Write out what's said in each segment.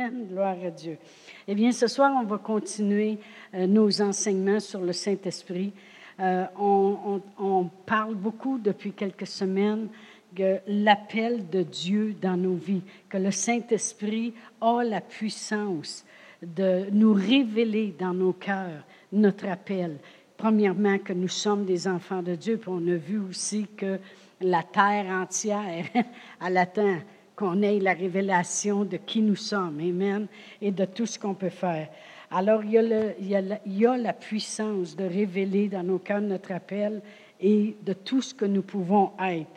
Amen. Gloire à Dieu. Eh bien, ce soir, on va continuer euh, nos enseignements sur le Saint-Esprit. Euh, on, on, parle beaucoup depuis quelques semaines de l'appel de Dieu dans nos vies, que le Saint-Esprit a la puissance de nous révéler dans nos cœurs notre appel. Premièrement, que nous sommes des enfants de Dieu, puis on a vu aussi que la terre entière, elle attend qu'on ait la révélation de qui nous sommes, Amen, et de tout ce qu'on peut faire. Alors, il y, a la, puissance de révéler dans nos cœurs notre appel et de tout ce que nous pouvons être.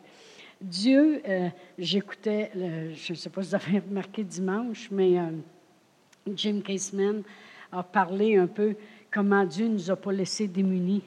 Dieu, euh, j'écoutais, je ne sais pas si vous avez remarqué dimanche, mais euh, Jim Caseman a parlé un peu comment Dieu ne nous a pas laissés démunis.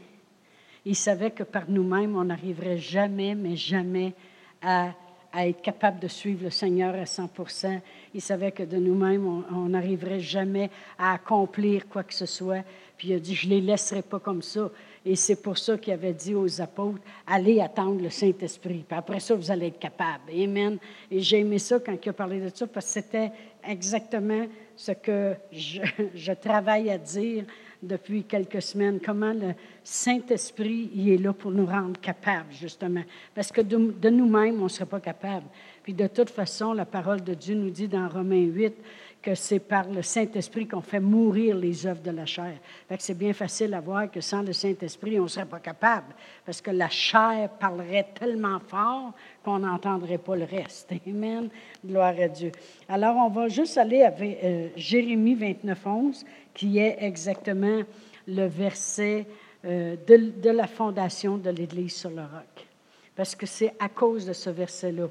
Il savait que par nous-mêmes, on n'arriverait jamais, mais jamais à à être capable de suivre le Seigneur à 100% Il savait que de nous-mêmes, on n'arriverait jamais à accomplir quoi que ce soit. Puis il a dit, je ne les laisserai pas comme ça. Et c'est pour ça qu'il avait dit aux apôtres, allez attendre le Saint-Esprit. Puis après ça, vous allez être capable. Amen. Et j'ai aimé ça quand il a parlé de ça, parce que c'était exactement ce que je travaille à dire depuis quelques semaines, comment le Saint-Esprit il est là pour nous rendre capables, justement. Parce que de, de nous-mêmes, on ne serait pas capable. Puis de toute façon, la parole de Dieu nous dit dans Romains 8 que c'est par le Saint-Esprit qu'on fait mourir les œuvres de la chair. C'est bien facile à voir que sans le Saint-Esprit, on ne serait pas capable, parce que la chair parlerait tellement fort qu'on n'entendrait pas le reste. Amen. Gloire à Dieu. Alors, on va juste aller avec euh, Jérémie 29, 11, qui est exactement le verset euh, de, la fondation de l'Église sur le roc. Parce que c'est à cause de ce verset-là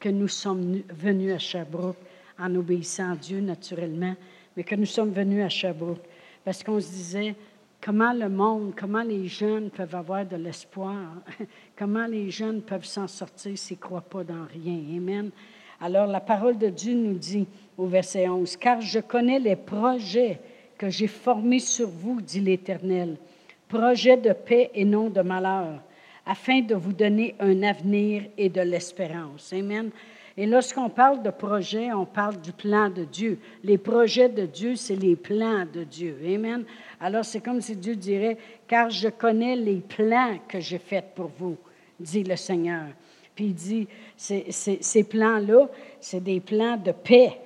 que nous sommes venus à Sherbrooke en obéissant à Dieu naturellement, mais que nous sommes venus à Sherbrooke. Parce qu'on se disait, comment le monde, comment les jeunes peuvent avoir de l'espoir, comment les jeunes peuvent s'en sortir s'ils ne croient pas dans rien? Amen. Alors la parole de Dieu nous dit au verset 11, car je connais les projets que j'ai formés sur vous, dit l'Éternel, projets de paix et non de malheur, afin de vous donner un avenir et de l'espérance. Amen. Et lorsqu'on parle de projet, on parle du plan de Dieu. Les projets de Dieu, c'est les plans de Dieu. Amen. Alors c'est comme si Dieu dirait, car je connais les plans que j'ai faits pour vous, dit le Seigneur. Puis il dit, ces plans-là, c'est des plans de paix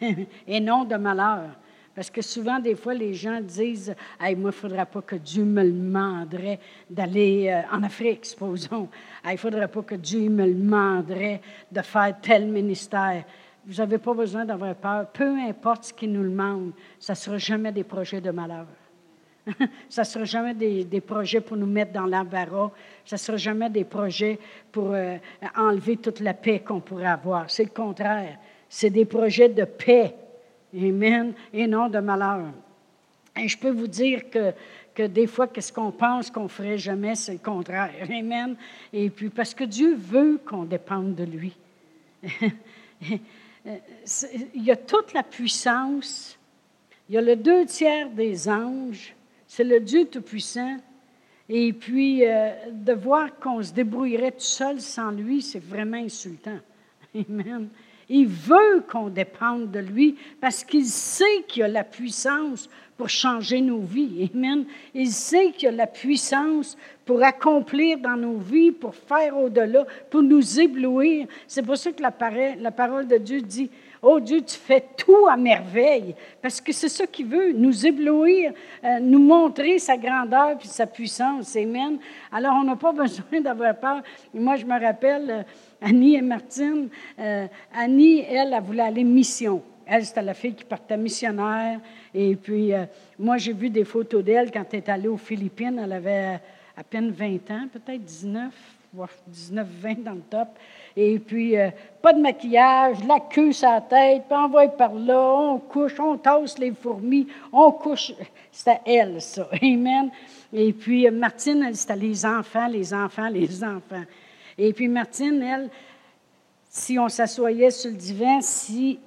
et non de malheur. Parce que souvent, des fois, les gens disent Moi, il ne faudrait pas que Dieu me demanderait d'aller euh, en Afrique, supposons. il ne faudrait pas que Dieu me demanderait de faire tel ministère. Vous n'avez pas besoin d'avoir peur. Peu importe ce qu'il nous demande, ça ne sera jamais des projets de malheur. ça ne sera jamais des, des, projets pour nous mettre dans l'embarras. Ça ne sera jamais des projets pour euh, enlever toute la paix qu'on pourrait avoir. C'est le contraire. C'est des projets de paix Amen. Et non de malheur. Et je peux vous dire que, des fois, qu'est-ce qu'on pense qu'on ferait jamais, c'est le contraire. Amen. Et puis, parce que Dieu veut qu'on dépende de lui. il y a toute la puissance. Il y a le deux tiers des anges. C'est le Dieu Tout-Puissant. Et puis, euh, de voir qu'on se débrouillerait tout seul sans lui, c'est vraiment insultant. Amen. Il veut qu'on dépende de lui parce qu'il sait qu'il a la puissance pour changer nos vies. Amen. Il sait qu'il a la puissance pour accomplir dans nos vies, pour faire au-delà, pour nous éblouir. C'est pour ça que la, parole de Dieu dit, Oh Dieu, tu fais tout à merveille, parce que c'est ça qu'il veut, nous éblouir, euh, nous montrer sa grandeur et sa puissance. Amen. Alors, on n'a pas besoin d'avoir peur. Moi, je me rappelle, euh, Annie et Martine, euh, Annie, elle, elle voulait aller mission. Elle, c'était la fille qui partait missionnaire. Et puis, moi, j'ai vu des photos d'elle quand elle est allée aux Philippines. Elle avait à peine 20 ans, peut-être 19, 19, 20 dans le top. Et puis, euh, pas de maquillage, la queue sur la tête, puis on va par là, on couche, on tasse les fourmis, on couche. C'était elle, ça. Amen. Et puis, euh, Martine, c'était les enfants, les enfants, les enfants. Et puis, Martine, elle, si on s'assoyait sur le divan, si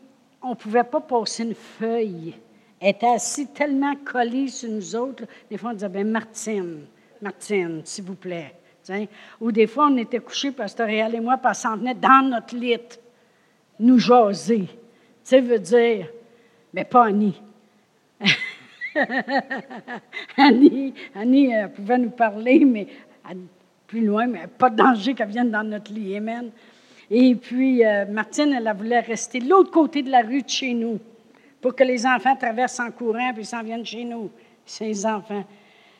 on ne pouvait pas passer une feuille, elle était assise tellement collée sur nous autres, des fois, on disait, ben Martine, Martine, s'il vous plaît. Ou des fois, on était couchés, Pasteur Réal et moi, parce qu'on venait dans notre lit, nous jaser. Tu sais, veut dire, Mais pas Annie. Annie, Annie elle pouvait nous parler, mais plus loin, mais pas de danger qu'elle vienne dans notre lit. Amen. Et puis, euh, Martine, elle, voulait rester de l'autre côté de la rue de chez nous pour que les enfants traversent en courant puis s'en viennent chez nous, ses enfants.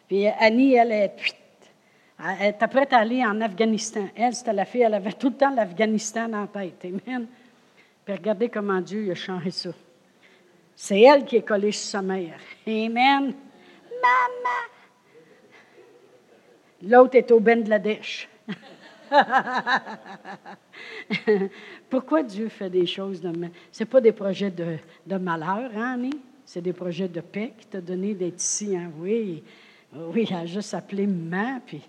Puis Annie, elle est, elle était prête à aller en Afghanistan. Elle, c'était la fille, elle avait tout le temps l'Afghanistan en tête. Amen. Puis regardez comment Dieu a changé ça. C'est elle qui est collée sur sa mère. Amen. Maman! L'autre est au Bangladesh. Pourquoi Dieu fait des choses de Ce pas des projets de, de malheur, hein, Annie? C'est des projets de paix qui t'a donné d'être ici. Hein? Oui, oui, elle a juste appelé maman, puis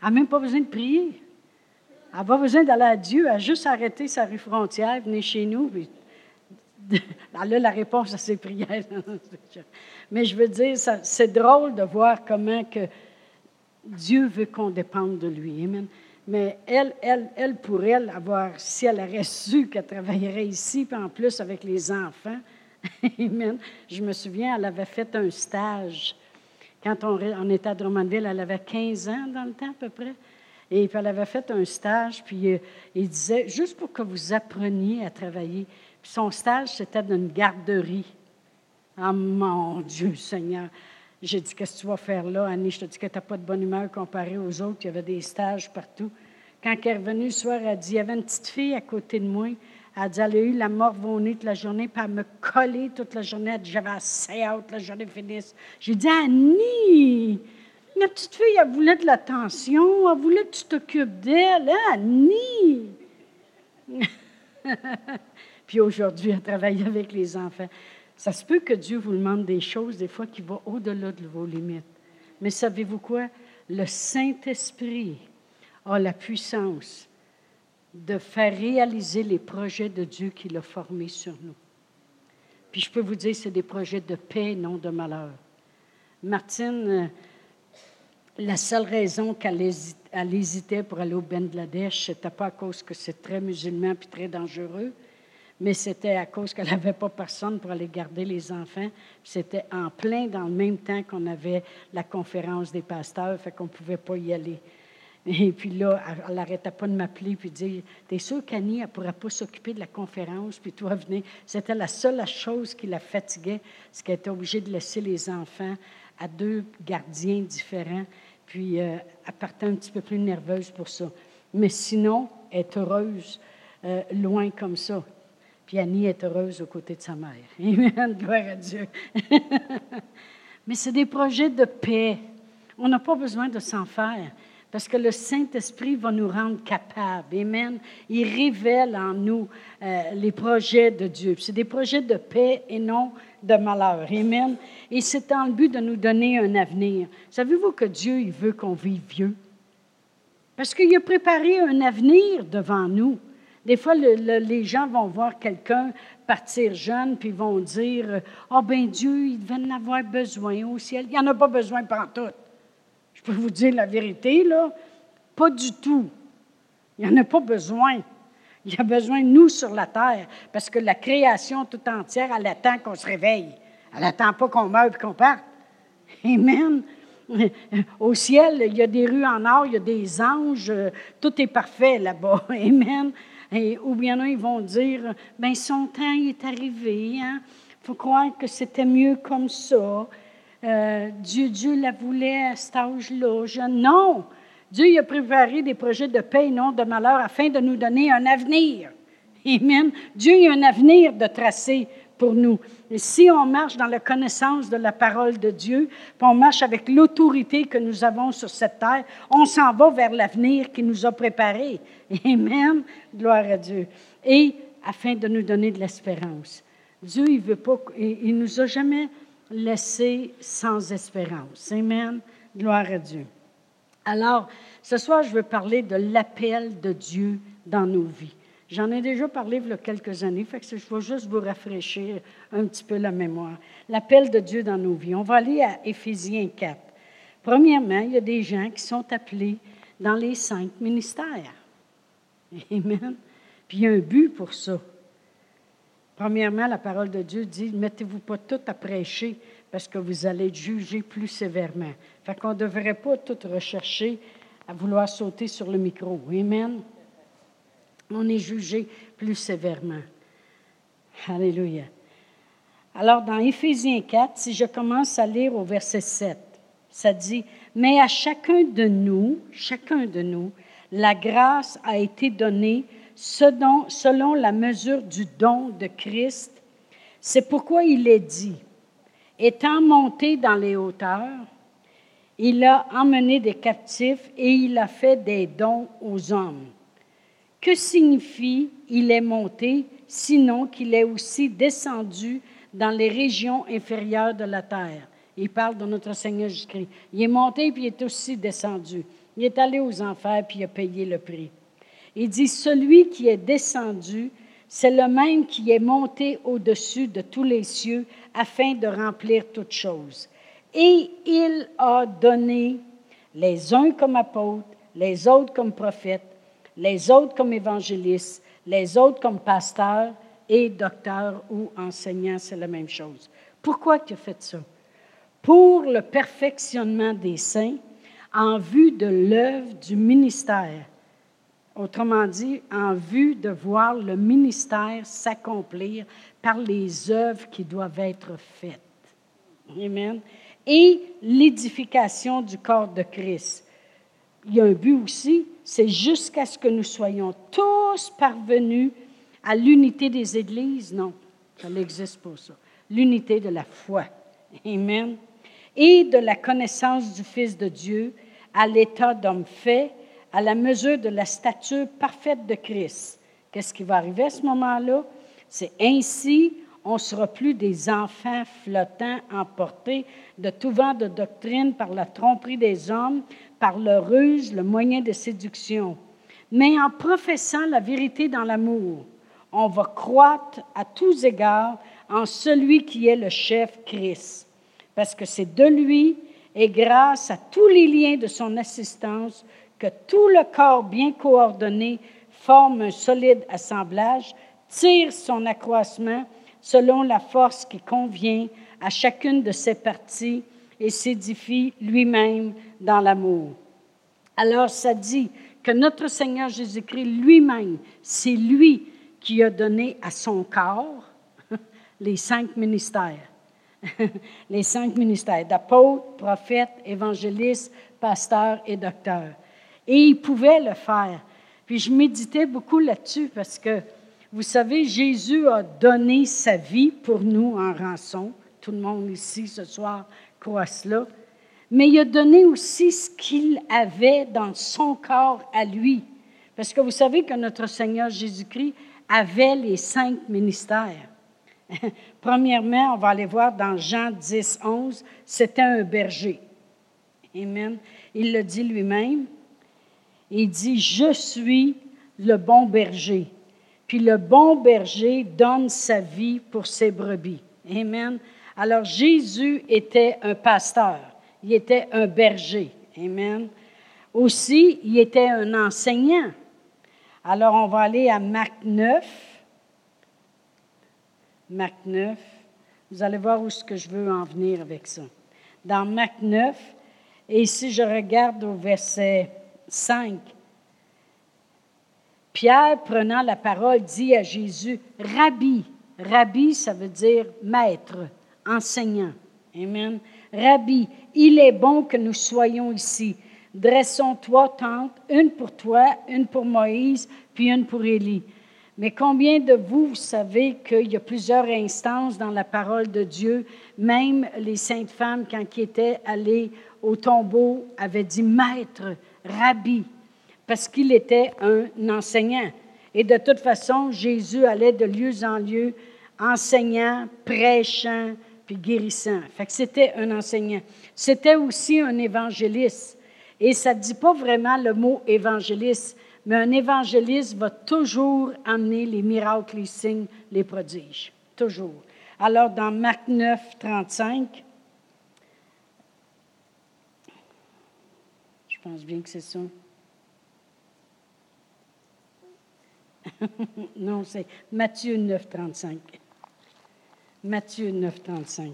elle n'a même pas besoin de prier. Elle n'a pas besoin d'aller à Dieu. Elle a juste arrêté sa rue frontière, venir chez nous. Puis elle a la réponse à ses prières. Mais je veux dire, c'est drôle de voir comment que Dieu veut qu'on dépende de lui. Mais elle, elle, elle, pour elle, avoir, si elle aurait su qu'elle travaillerait ici, puis en plus avec les enfants. Je me souviens, elle avait fait un stage. Quand on, était à Drummondville, elle avait 15 ans dans le temps à peu près. Et puis elle avait fait un stage, puis euh, il disait, juste pour que vous appreniez à travailler. Puis son stage, c'était dans une garderie. Ah, mon Dieu Seigneur! J'ai dit, qu'est-ce que tu vas faire là, Annie? Je te dis que tu n'as pas de bonne humeur comparé aux autres. Il y avait des stages partout. Quand elle est revenue le soir, elle a dit, il y avait une petite fille à côté de moi. Elle a dit, elle a eu la mort au toute la journée, puis elle me collait toute la journée. Elle dit, j'avais assez hâte, la journée finisse. J'ai dit, Annie, la petite fille, elle voulait de l'attention, elle voulait que tu t'occupes d'elle. Hein, Annie! puis aujourd'hui, elle travaille avec les enfants. Ça se peut que Dieu vous demande des choses, des fois, qui vont au-delà de vos limites. Mais savez-vous quoi? Le Saint-Esprit a la puissance de faire réaliser les projets de Dieu qu'il a formés sur nous. Puis je peux vous dire, c'est des projets de paix, non de malheur. Martine, euh, la seule raison qu'elle hésitait pour aller au Bangladesh, ce n'était pas à cause que c'est très musulman puis très dangereux, mais c'était à cause qu'elle n'avait pas personne pour aller garder les enfants. C'était en plein dans le même temps qu'on avait la conférence des pasteurs, fait qu'on ne pouvait pas y aller. Et puis là, elle n'arrêtait pas de m'appeler puis dire T'es sûr qu'Annie, elle ne pourrait pas s'occuper de la conférence, puis toi, venir? C'était la seule chose qui la fatiguait, c'est qu'elle était obligée de laisser les enfants à deux gardiens différents, puis euh, elle partait un petit peu plus nerveuse pour ça. Mais sinon, elle est heureuse, euh, loin comme ça. Puis Annie est heureuse aux côtés de sa mère. Amen, gloire à Dieu. Mais c'est des projets de paix. On n'a pas besoin de s'en faire. Parce que le Saint-Esprit va nous rendre capables. Amen. Il révèle en nous euh, les projets de Dieu. C'est des projets de paix et non de malheur. Amen. Et c'est en le but de nous donner un avenir. Savez-vous que Dieu, il veut qu'on vive vieux? Parce qu'il a préparé un avenir devant nous. Des fois, les gens vont voir quelqu'un partir jeune, puis vont dire Ah, oh, ben Dieu, il devait en avoir besoin au ciel. Il n'y en a pas besoin pour tout. Je peux vous dire la vérité, là. Pas du tout. Il n'y en a pas besoin. Il y a besoin de nous sur la terre, parce que la création tout entière, elle attend qu'on se réveille. Elle n'attend pas qu'on meure et qu'on parte. Amen. Au ciel, il y a des rues en or, il y a des anges, tout est parfait là-bas. Amen. Et, ou bien ils vont dire, ben son temps est arrivé, il hein. faut croire que c'était mieux comme ça. Euh, Dieu, Dieu la voulait à cet âge-là. Non! Dieu il a préparé des projets de paix et non de malheur afin de nous donner un avenir. Amen. Dieu a un avenir de tracer pour nous. Et si on marche dans la connaissance de la parole de Dieu, puis on marche avec l'autorité que nous avons sur cette terre, on s'en va vers l'avenir qu'il nous a préparé. Amen. Gloire à Dieu. Et afin de nous donner de l'espérance. Dieu, il veut pas, il nous a jamais laissé sans espérance. Amen. Gloire à Dieu. Alors, ce soir, je veux parler de l'appel de Dieu dans nos vies. J'en ai déjà parlé il y a quelques années, fait que je vais juste vous rafraîchir un petit peu la mémoire. L'appel de Dieu dans nos vies. On va aller à Éphésiens 4. Premièrement, il y a des gens qui sont appelés dans les cinq ministères. Amen. Puis il y a un but pour ça. Premièrement, la parole de Dieu dit, mettez-vous pas tout à prêcher parce que vous allez être plus sévèrement. Fait qu'on ne devrait pas tout rechercher à vouloir sauter sur le micro. Amen. On est jugé plus sévèrement. Alléluia. Alors, dans Éphésiens 4, si je commence à lire au verset 7, ça dit, Mais à chacun de nous, chacun de nous, la grâce a été donnée selon la mesure du don de Christ. C'est pourquoi il est dit, étant monté dans les hauteurs, il a emmené des captifs et il a fait des dons aux hommes. Que signifie il est monté, sinon qu'il est aussi descendu dans les régions inférieures de la terre? Il parle de notre Seigneur Jésus-Christ. Il est monté puis il est aussi descendu. Il est allé aux enfers puis il a payé le prix. Il dit, celui qui est descendu, c'est le même qui est monté au-dessus de tous les cieux afin de remplir toutes choses. Et il a donné les uns comme apôtres, les autres comme prophètes, les autres comme évangélistes, les autres comme pasteurs et docteurs ou enseignants, c'est la même chose. Pourquoi tu as fait ça? Pour le perfectionnement des saints en vue de l'œuvre du ministère Autrement dit, en vue de voir le ministère s'accomplir par les œuvres qui doivent être faites. Amen. Et l'édification du corps de Christ. Il y a un but aussi, c'est jusqu'à ce que nous soyons tous parvenus à l'unité des églises. Non, ça n'existe pas ça. L'unité de la foi. Amen. Et de la connaissance du Fils de Dieu à l'état d'homme fait à la mesure de la stature parfaite de Christ. Qu'est-ce qui va arriver à ce moment-là? C'est ainsi, on ne sera plus des enfants flottants, emportés de tout vent de doctrine par la tromperie des hommes, par le ruse, le moyen de séduction. Mais en professant la vérité dans l'amour, on va croître à tous égards en celui qui est le chef Christ. Parce que c'est de lui et grâce à tous les liens de son assistance que tout le corps bien coordonné forme un solide assemblage, tire son accroissement selon la force qui convient à chacune de ses parties et s'édifie lui-même dans l'amour. Alors ça dit que notre Seigneur Jésus-Christ lui-même, c'est lui qui a donné à son corps les cinq ministères. les cinq ministères d'apôtres, prophètes, évangélistes, pasteurs et docteurs. Et il pouvait le faire. Puis je méditais beaucoup là-dessus parce que, vous savez, Jésus a donné sa vie pour nous en rançon. Tout le monde ici ce soir croit cela. Mais il a donné aussi ce qu'il avait dans son corps à lui. Parce que vous savez que notre Seigneur Jésus-Christ avait les cinq ministères. Premièrement, on va aller voir dans Jean 10, 11, c'était un berger. Amen. Il le dit lui-même. Il dit, je suis le bon berger. Puis le bon berger donne sa vie pour ses brebis. Amen. Alors Jésus était un pasteur, il était un berger. Amen. Aussi, il était un enseignant. Alors on va aller à Marc 9. Marc 9. Vous allez voir où est-ce que je veux en venir avec ça. Dans Marc 9, et si je regarde au verset 5. Pierre, prenant la parole, dit à Jésus, Rabbi, Rabbi, ça veut dire maître, enseignant. Amen. Rabbi, il est bon que nous soyons ici. Dressons trois tentes, une pour toi, une pour Moïse, puis une pour Élie. Mais combien de vous, vous savez qu'il y a plusieurs instances dans la parole de Dieu, même les saintes femmes, quand qui étaient allées au tombeau, avaient dit Maître, rabbi, parce qu'il était un enseignant. Et de toute façon, Jésus allait de lieu en lieu, enseignant, prêchant, puis guérissant. Fait que c'était un enseignant. C'était aussi un évangéliste. Et ça ne dit pas vraiment le mot évangéliste, mais un évangéliste va toujours amener les miracles, les signes, les prodiges. Toujours. Alors, dans Marc 9, 35, pense bien que c'est ça. non, c'est Matthieu 9, 35. Matthieu 9, 35.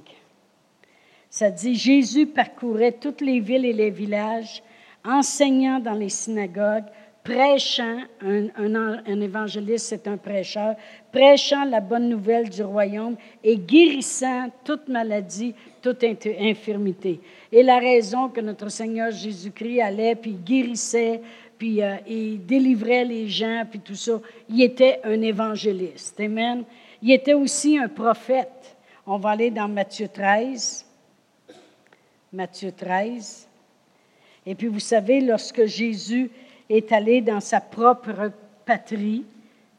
Ça dit, Jésus parcourait toutes les villes et les villages, enseignant dans les synagogues, prêchant, un, un, évangéliste c'est un prêcheur, prêchant la bonne nouvelle du royaume et guérissant toute maladie, toute infirmité. Et la raison que notre Seigneur Jésus-Christ allait, puis guérissait, puis euh, il délivrait les gens, puis tout ça, il était un évangéliste. Amen. Il était aussi un prophète. On va aller dans Matthieu 13. Matthieu 13. Et puis vous savez, lorsque Jésus est allé dans sa propre patrie,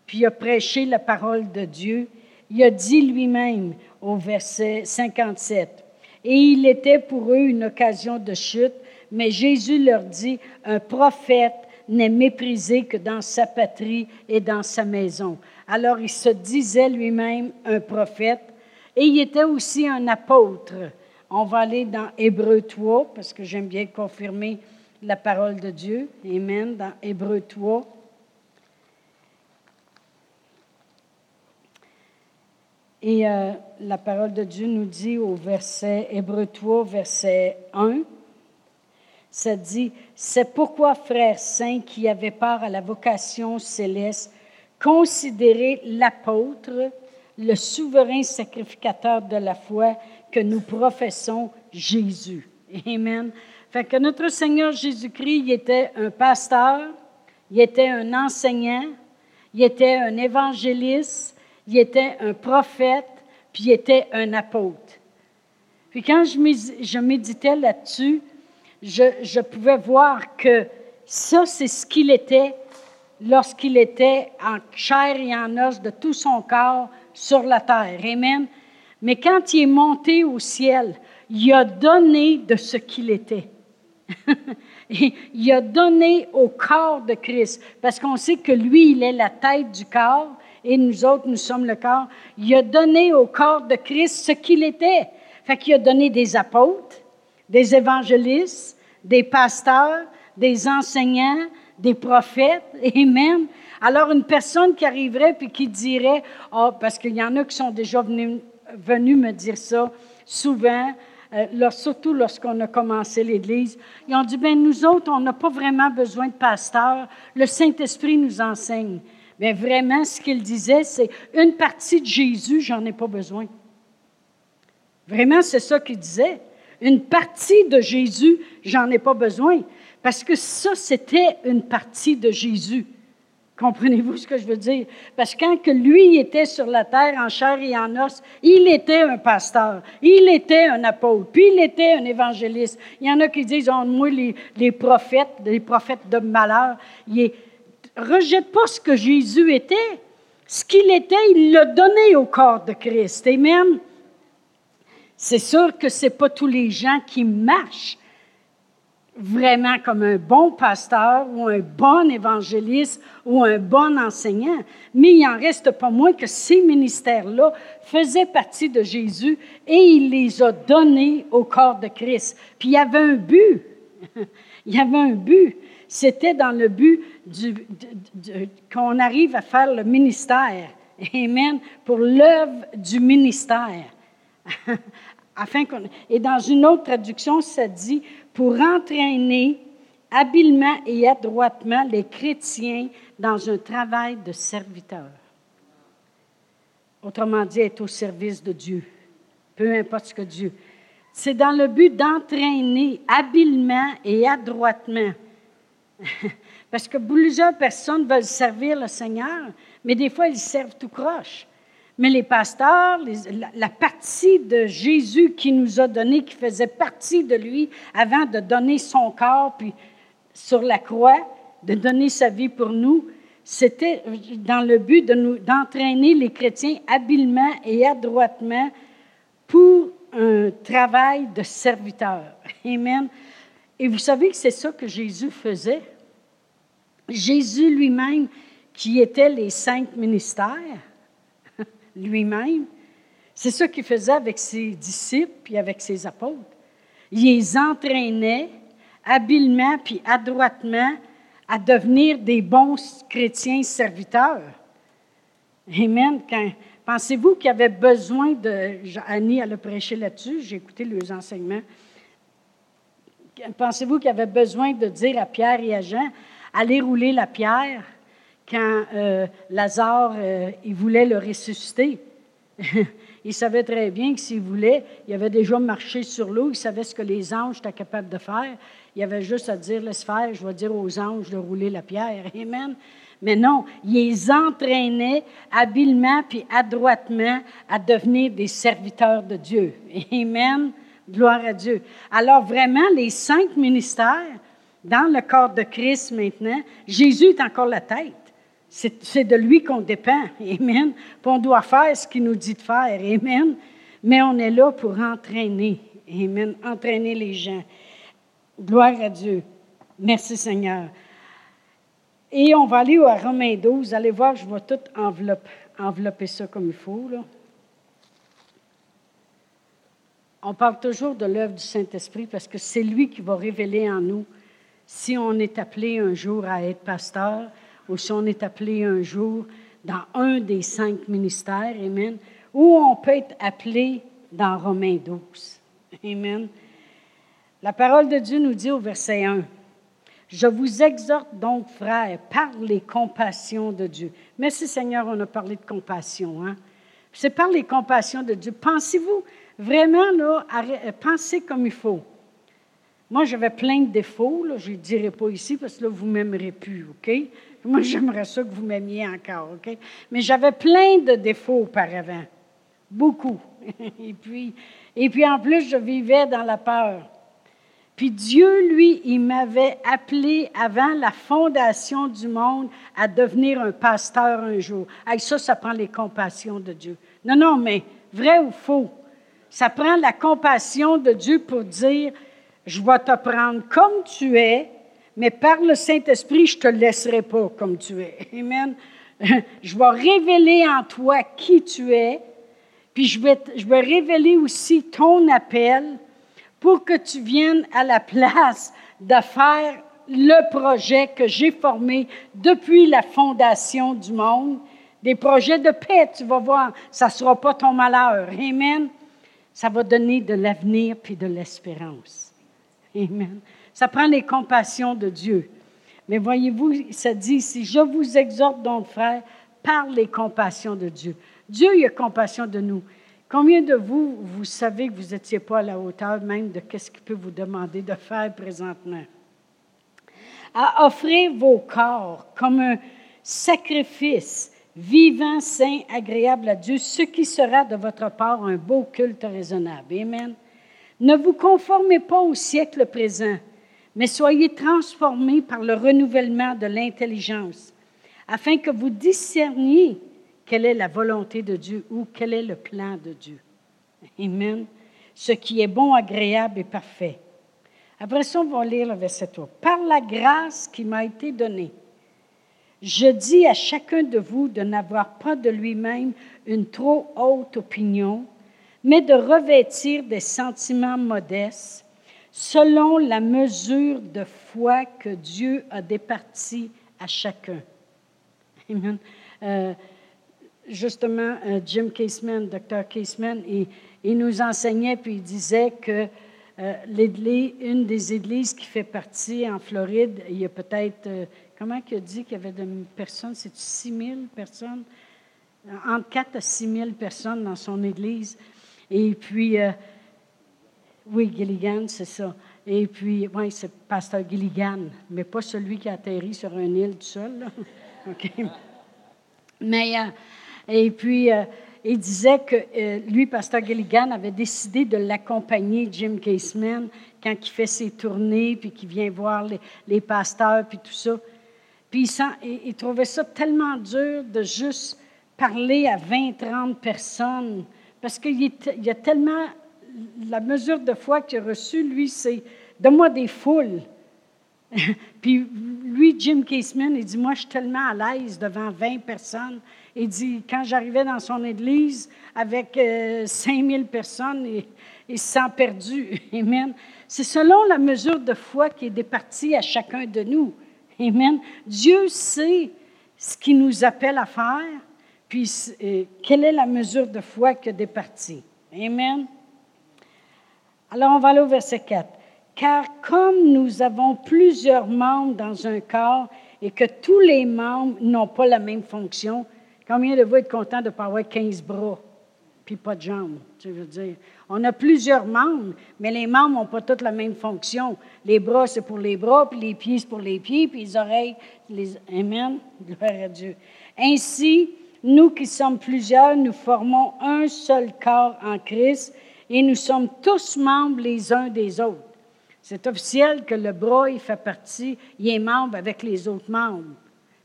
puis a prêché la parole de Dieu, il a dit lui-même au verset 57, Et il était pour eux une occasion de chute, mais Jésus leur dit, un prophète n'est méprisé que dans sa patrie et dans sa maison. Alors il se disait lui-même un prophète et il était aussi un apôtre. On va aller dans Hébreu 3 parce que j'aime bien confirmer la parole de Dieu. Amen. Dans Hébreu 3. Et euh, la parole de Dieu nous dit au verset, Hébreu 3, verset 1, ça dit, c'est pourquoi, frères saints qui avaient part à la vocation céleste, considérez l'apôtre, le souverain sacrificateur de la foi que nous professons, Jésus. Amen. Fait que notre Seigneur Jésus-Christ, il était un pasteur, il était un enseignant, il était un évangéliste, il était un prophète, puis il était un apôtre. Puis quand je méditais là-dessus, je, pouvais voir que ça, c'est ce qu'il était lorsqu'il était en chair et en os de tout son corps sur la terre. Amen. Mais quand il est monté au ciel, il a donné de ce qu'il était. Il a donné au corps de Christ, parce qu'on sait que lui, il est la tête du corps et nous autres, nous sommes le corps. Il a donné au corps de Christ ce qu'il était. Fait qu'il a donné des apôtres, des évangélistes, des pasteurs, des enseignants, des prophètes, et même. Alors, une personne qui arriverait puis qui dirait, oh, parce qu'il y en a qui sont déjà venus, venus me dire ça souvent, euh, surtout lorsqu'on a commencé l'Église, ils ont dit, ben nous autres, on n'a pas vraiment besoin de pasteurs, le Saint-Esprit nous enseigne. Mais vraiment, ce qu'il disait, c'est une partie de Jésus, j'en ai pas besoin. Vraiment, c'est ça qu'il disait. Une partie de Jésus, j'en ai pas besoin. Parce que ça, c'était une partie de Jésus. Comprenez-vous ce que je veux dire? Parce que quand que lui était sur la terre en chair et en os, il était un pasteur, il était un apôtre, puis il était un évangéliste. Il y en a qui disent, oh, moi, les, prophètes, les prophètes de malheur, il rejette pas ce que Jésus était. Ce qu'il était, il l'a donné au corps de Christ. Amen? C'est sûr que ce n'est pas tous les gens qui marchent vraiment comme un bon pasteur ou un bon évangéliste ou un bon enseignant, mais il n'en reste pas moins que ces ministères-là faisaient partie de Jésus et il les a donnés au corps de Christ. Puis il y avait un but. il y avait un but. C'était dans le but qu'on arrive à faire le ministère. Amen. Pour l'œuvre du ministère. afin qu'on, et dans une autre traduction, ça dit pour entraîner habilement et adroitement les chrétiens dans un travail de serviteur. Autrement dit, être au service de Dieu, peu importe ce que Dieu. C'est dans le but d'entraîner habilement et adroitement. Parce que plusieurs personnes veulent servir le Seigneur, mais des fois, ils servent tout croche. Mais les pasteurs, la, partie de Jésus qui nous a donné, qui faisait partie de lui avant de donner son corps, puis sur la croix, de donner sa vie pour nous, c'était dans le but d'entraîner les chrétiens habilement et adroitement pour un travail de serviteur. Amen. Et vous savez que c'est ça que Jésus faisait? Jésus lui-même, qui était les cinq ministères, lui-même. C'est ce qu'il faisait avec ses disciples et avec ses apôtres. Il les entraînait habilement puis adroitement à devenir des bons chrétiens serviteurs. Amen. Pensez-vous qu'il y avait besoin de. Annie, elle a prêché là-dessus, j'ai écouté les enseignements. Pensez-vous qu'il y avait besoin de dire à Pierre et à Jean, allez rouler la pierre quand euh, Lazare, euh, il voulait le ressusciter? il savait très bien que s'il voulait, il avait déjà marché sur l'eau, il savait ce que les anges étaient capables de faire. Il avait juste à dire, laisse faire, je vais dire aux anges de rouler la pierre. Amen. Mais non, il les entraînait habilement puis adroitement à devenir des serviteurs de Dieu. Amen. Gloire à Dieu. Alors vraiment, les cinq ministères dans le corps de Christ maintenant, Jésus est encore la tête. C'est de lui qu'on dépend. Amen. Puis on doit faire ce qu'il nous dit de faire. Amen. Mais on est là pour entraîner. Amen. Entraîner les gens. Gloire à Dieu. Merci Seigneur. Et on va aller à Romains 12. Vous allez voir, je vais tout envelopper, envelopper ça comme il faut. Là. On parle toujours de l'œuvre du Saint-Esprit parce que c'est lui qui va révéler en nous si on est appelé un jour à être pasteur ou si on est appelé un jour dans un des cinq ministères, Amen, ou on peut être appelé dans Romains 12. Amen. La parole de Dieu nous dit au verset 1, je vous exhorte donc, frères, par les compassions de Dieu. Merci Seigneur, on a parlé de compassion. Hein? C'est par les compassions de Dieu. Pensez-vous vraiment, là, euh, pensez comme il faut? Moi, j'avais plein de défauts, je ne dirai pas ici parce que là, vous ne m'aimerez plus, OK? Moi, j'aimerais ça que vous m'aimiez encore, OK? Mais j'avais plein de défauts auparavant. Beaucoup. et, puis, et puis, en plus, je vivais dans la peur. Puis Dieu, lui, il m'avait appelé avant la fondation du monde à devenir un pasteur un jour. Avec ça, ça prend les compassions de Dieu. Non, non, mais vrai ou faux? Ça prend la compassion de Dieu pour dire, je vais te prendre comme tu es, mais par le Saint-Esprit, je ne te laisserai pas comme tu es. Amen. Je vais révéler en toi qui tu es, puis je vais, je vais révéler aussi ton appel pour que tu viennes à la place de faire le projet que j'ai formé depuis la fondation du monde. Des projets de paix, tu vas voir, ça ne sera pas ton malheur. Amen. Ça va donner de l'avenir puis de l'espérance. Amen. Ça prend les compassions de Dieu. Mais voyez-vous, ça dit ici, je vous exhorte donc, frère, par les compassions de Dieu. Dieu, il a compassion de nous. Combien de vous, vous savez que vous n'étiez pas à la hauteur même de ce qu'il peut vous demander de faire présentement? À offrir vos corps comme un sacrifice vivant, saint, agréable à Dieu, ce qui sera de votre part un beau culte raisonnable. Amen. Ne vous conformez pas au siècle présent, mais soyez transformés par le renouvellement de l'intelligence, afin que vous discerniez quelle est la volonté de Dieu ou quel est le plan de Dieu. Amen. Ce qui est bon, agréable et parfait. Après ça, on va lire le verset 3. Par la grâce qui m'a été donnée, je dis à chacun de vous de n'avoir pas de lui-même une trop haute opinion, mais de revêtir des sentiments modestes selon la mesure de foi que Dieu a départie à chacun. Euh, justement, euh, Jim Caseman, Dr. Caseman, il, il, nous enseignait, puis il disait que euh, une des églises qui fait partie en Floride, il y a peut-être, euh, comment il a dit qu'il y avait de personnes, c'est 6 000 personnes, entre 4 à 6 000 personnes dans son église. Et puis, oui, Gilligan, c'est ça. Et puis, oui, c'est pasteur Gilligan, mais pas celui qui a atterri sur une île tout seul. OK. Mais et puis, euh, il disait que euh, lui, Pasteur Gilligan, avait décidé de l'accompagner, Jim Caseman, quand il fait ses tournées, puis qu'il vient voir les, pasteurs, puis tout ça. Puis il, il, trouvait ça tellement dur de juste parler à 20, 30 personnes, parce qu'il y a tellement... La mesure de foi qu'il a reçue, lui, c'est « donne-moi des foules ». puis lui, Jim Caseman, il dit, moi, je suis tellement à l'aise devant 20 personnes. Il dit, quand j'arrivais dans son église avec euh, 5000 personnes, il, il se sent perdu. Amen. C'est selon la mesure de foi qui est départie à chacun de nous. Amen. Dieu sait ce qu'il nous appelle à faire, Puis, quelle est la mesure de foi que des parties? Amen. Alors, on va aller au verset 4. Car comme nous avons plusieurs membres dans un corps et que tous les membres n'ont pas la même fonction, combien de vous êtes contents de ne pas avoir 15 bras puis pas de jambes? Tu veux dire, on a plusieurs membres, mais les membres n'ont pas toutes la même fonction. Les bras, c'est pour les bras, puis les pieds, c'est pour les pieds, puis les oreilles, les... Amen. Gloire à Dieu. Ainsi, nous qui sommes plusieurs, nous formons un seul corps en Christ et nous sommes tous membres les uns des autres. C'est officiel que le bras, il fait partie, il est membre avec les autres membres.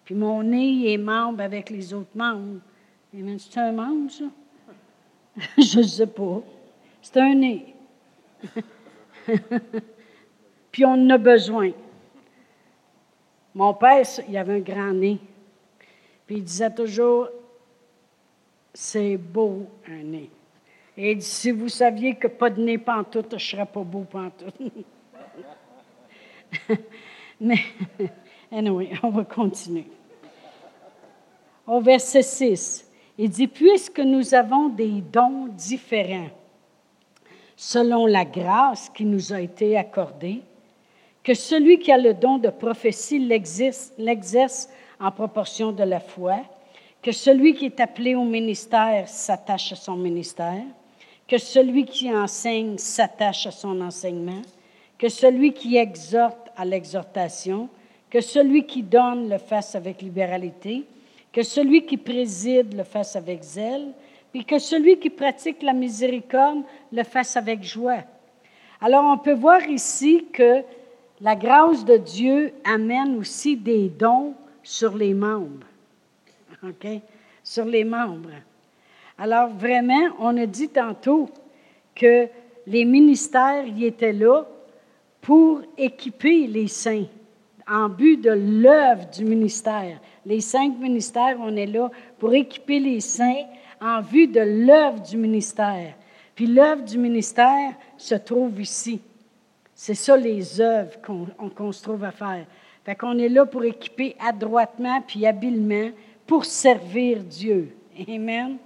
Puis mon nez, il est membre avec les autres membres. C'est un membre, ça? Je ne sais pas. C'est un nez. Puis on en a besoin. Mon père, il avait un grand nez. Puis il disait toujours, c'est beau un nez. Et il dit, si vous saviez que pas de nez pantoute, je ne serais pas beau pantoute. Mais, anyway, on va continuer. Au verset 6, il dit, puisque nous avons des dons différents, selon la grâce qui nous a été accordée, que celui qui a le don de prophétie l'exerce en proportion de la foi, que celui qui est appelé au ministère s'attache à son ministère, que celui qui enseigne s'attache à son enseignement, que celui qui exhorte à l'exhortation, que celui qui donne le fasse avec libéralité, que celui qui préside le fasse avec zèle, puis que celui qui pratique la miséricorde le fasse avec joie. Alors on peut voir ici que la grâce de Dieu amène aussi des dons sur les membres. OK? Sur les membres. Alors vraiment, on a dit tantôt que les ministères y étaient là pour équiper les saints en but de l'œuvre du ministère. Les cinq ministères, on est là pour équiper les saints en vue de l'œuvre du ministère. Puis l'œuvre du ministère se trouve ici. C'est ça les œuvres qu'on se trouve à faire. Fait qu'on est là pour équiper adroitement puis habilement pour servir Dieu. Amen.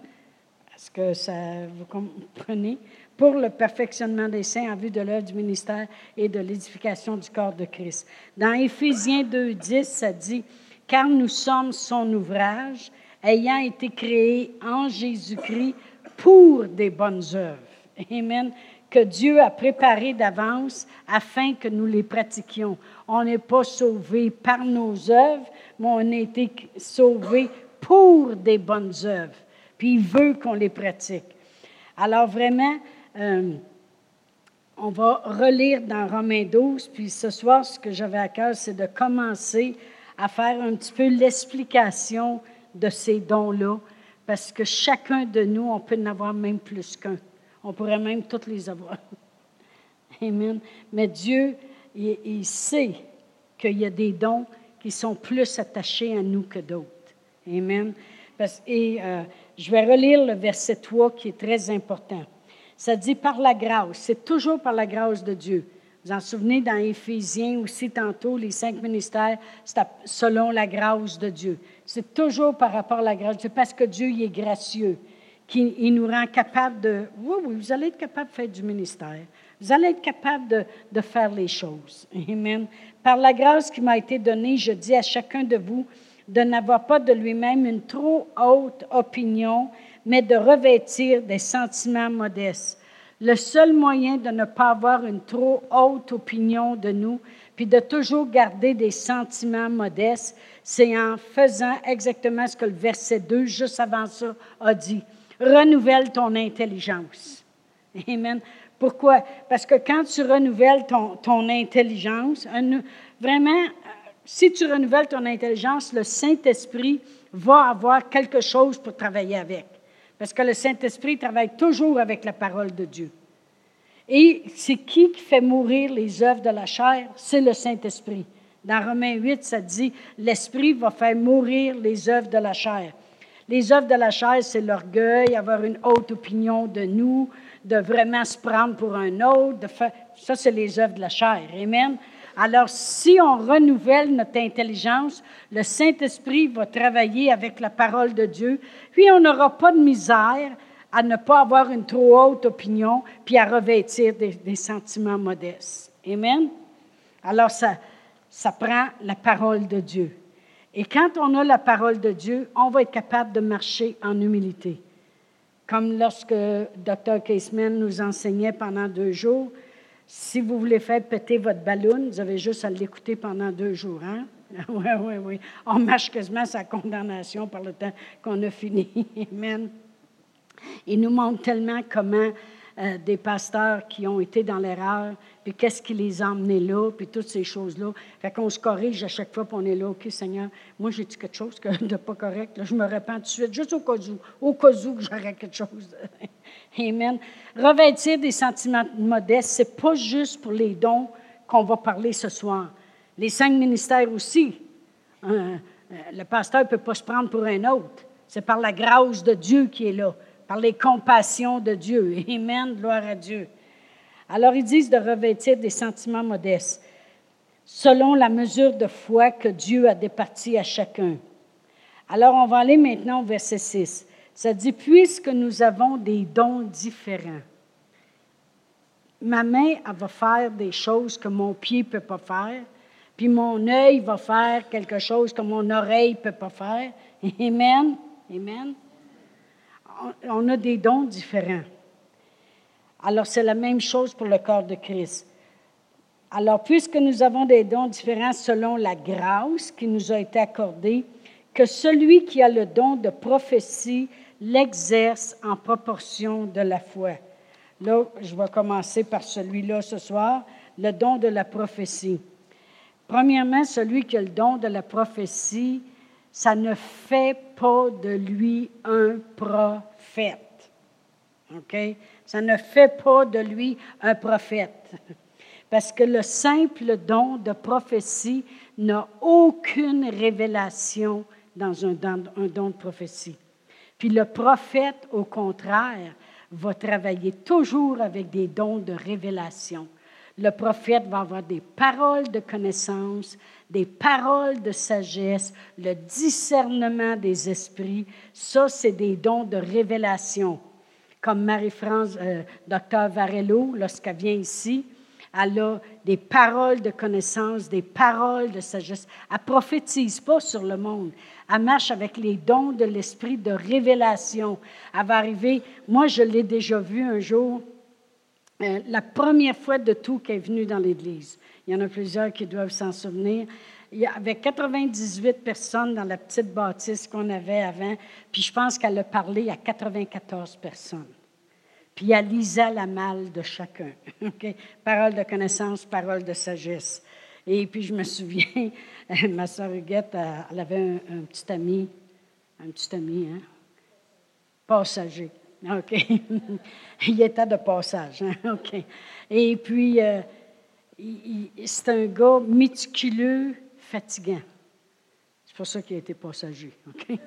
Est-ce que ça, vous comprenez? Pour le perfectionnement des saints en vue de l'œuvre du ministère et de l'édification du corps de Christ. Dans Éphésiens 2.10, ça dit, Car nous sommes son ouvrage, ayant été créés en Jésus-Christ pour des bonnes œuvres. Amen que Dieu a préparé d'avance afin que nous les pratiquions. On n'est pas sauvé par nos œuvres, mais on a été sauvé pour des bonnes œuvres. Il veut qu'on les pratique. Alors vraiment, euh, on va relire dans Romains 12, puis ce soir, ce que j'avais à cœur, c'est de commencer à faire un petit peu l'explication de ces dons-là, parce que chacun de nous, on peut en avoir même plus qu'un. On pourrait même toutes les avoir. Amen. Mais Dieu, il, sait qu'il y a des dons qui sont plus attachés à nous que d'autres. Amen. Et euh, je vais relire le verset 3 qui est très important. Ça dit par la grâce. C'est toujours par la grâce de Dieu. Vous en souvenez dans Éphésiens aussi tantôt, les cinq ministères, c'est selon la grâce de Dieu. C'est toujours par rapport à la grâce Dieu, parce que Dieu il est gracieux qui nous rend capable de... Oui, oui, vous allez être capable de faire du ministère. Vous allez être capable de, de faire les choses. Amen. Par la grâce qui m'a été donnée, je dis à chacun de vous de n'avoir pas de lui-même une trop haute opinion, mais de revêtir des sentiments modestes. Le seul moyen de ne pas avoir une trop haute opinion de nous, puis de toujours garder des sentiments modestes, c'est en faisant exactement ce que le verset 2, juste avant ça, a dit renouvelle ton intelligence. Amen. Pourquoi? Parce que quand tu renouvelles ton, ton intelligence, vraiment, si tu renouvelles ton intelligence, le Saint-Esprit va avoir quelque chose pour travailler avec. Parce que le Saint-Esprit travaille toujours avec la parole de Dieu. Et c'est qui qui fait mourir les œuvres de la chair? C'est le Saint-Esprit. Dans Romains 8, ça dit, l'Esprit va faire mourir les œuvres de la chair. Les œuvres de la chair, c'est l'orgueil, avoir une haute opinion de nous, de vraiment se prendre pour un autre. Ça, c'est les œuvres de la chair. Amen. Alors, si on renouvelle notre intelligence, le Saint-Esprit va travailler avec la parole de Dieu, puis on n'aura pas de misère à ne pas avoir une trop haute opinion, puis à revêtir des, sentiments modestes. Amen? Alors, ça, ça prend la parole de Dieu. Et quand on a la parole de Dieu, on va être capable de marcher en humilité. Comme lorsque Dr. Caseman nous enseignait pendant deux jours, si vous voulez faire péter votre ballon, vous avez juste à l'écouter pendant deux jours. Hein? Oui, oui, oui. On marche quasiment sa condamnation par le temps qu'on a fini. Amen. Il nous montre tellement comment euh, des pasteurs qui ont été dans l'erreur, puis qu'est-ce qui les a emmenés là, puis toutes ces choses-là. Fait qu'on se corrige à chaque fois, puis on est là, OK, Seigneur, moi j'ai dit quelque chose de pas correct, là, je me répands tout de suite, juste au cas où, au cas où j'aurais quelque chose. Amen. Revêtir des sentiments modestes, c'est pas juste pour les dons qu'on va parler ce soir. Les cinq ministères aussi. Euh, le pasteur ne peut pas se prendre pour un autre. C'est par la grâce de Dieu qui est là par les compassions de Dieu. Amen, gloire à Dieu. Alors ils disent de revêtir des sentiments modestes, selon la mesure de foi que Dieu a départie à chacun. Alors on va aller maintenant au verset 6. Ça dit, puisque nous avons des dons différents. Ma main, elle va faire des choses que mon pied ne peut pas faire, puis mon œil va faire quelque chose que mon oreille ne peut pas faire. Amen. Amen on a des dons différents. Alors, c'est la même chose pour le corps de Christ. Alors, puisque nous avons des dons différents selon la grâce qui nous a été accordée, que celui qui a le don de prophétie l'exerce en proportion de la foi. Là, je vais commencer par celui-là ce soir, le don de la prophétie. Premièrement, celui qui a le don de la prophétie ça ne fait pas de lui un prophète. OK? Ça ne fait pas de lui un prophète. Parce que le simple don de prophétie n'a aucune révélation dans un don, de prophétie. Puis le prophète, au contraire, va travailler toujours avec des dons de révélation. Le prophète va avoir des paroles de connaissance, des paroles de sagesse, le discernement des esprits. Ça, c'est des dons de révélation. Comme Marie-France, euh, docteur Varello, lorsqu'elle vient ici, elle a des paroles de connaissance, des paroles de sagesse. Elle prophétise pas sur le monde. Elle marche avec les dons de l'esprit de révélation. Elle va arriver, moi je l'ai déjà vu un jour, euh, la première fois de tout qu'elle est venue dans l'Église. Il y en a plusieurs qui doivent s'en souvenir. Il y avait 98 personnes dans la petite bâtisse qu'on avait avant, puis je pense qu'elle a parlé à 94 personnes. Puis elle lisait la malle de chacun. Parole de connaissance, parole de sagesse. Et puis je me souviens, ma soeur Huguette, elle avait un, petit ami, un petit ami, hein, passager. OK? il était de passage. Hein? OK? Et puis, euh, c'est un gars méticuleux, fatigant. C'est pour ça qu'il a été passager. OK?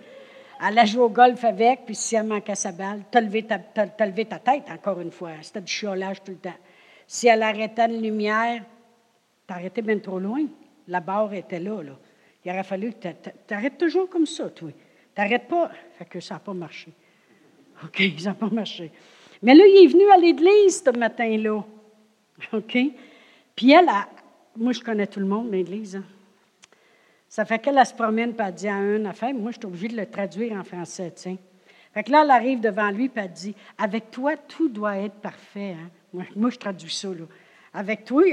Elle a joué au golf avec, puis si elle manquait sa balle, t'as levé, ta, tête encore une fois. C'était du chiolage tout le temps. Si elle arrêtait une lumière, t'arrêtais bien trop loin. La barre était là, là. Il aurait fallu que t'arrêtes toujours comme ça, toi. T'arrêtes pas. Fait que ça n'a pas marché. OK, ça n'a pas marché. Mais là, il est venu à l'église ce matin-là. OK? Puis elle, a, moi, je connais tout le monde, l'église. Hein. Ça fait qu'elle se promène, puis elle dit à un affaire, moi, je suis obligée de le traduire en français, tiens. Fait que là, elle arrive devant lui, puis elle dit Avec toi, tout doit être parfait. Hein? Moi, je traduis ça, là. Avec toi,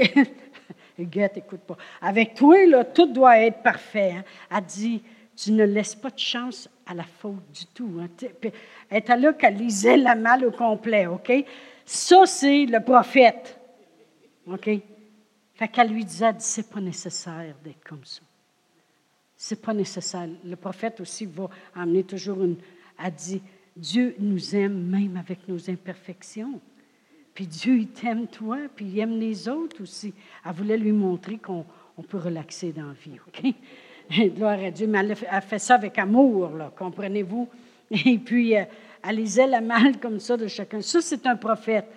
Huguette, écoute pas. Avec toi, là, tout doit être parfait. Hein? Elle dit Tu ne laisses pas de chance à la faute du tout. Hein? Elle était là qu'elle lisait la malle au complet, OK? Ça, c'est le prophète. OK? Fait qu'elle lui disait, c'est pas nécessaire d'être comme ça. C'est pas nécessaire. Le prophète aussi va amener toujours une. A dit, Dieu nous aime même avec nos imperfections. Puis Dieu, il t'aime toi, puis il aime les autres aussi. Elle voulait lui montrer qu'on peut relaxer dans la vie, OK? Gloire à Dieu. Mais elle a fait ça avec amour, là, comprenez-vous? Et puis, euh, elle lisait la malle comme ça de chacun. Ça, c'est un prophète.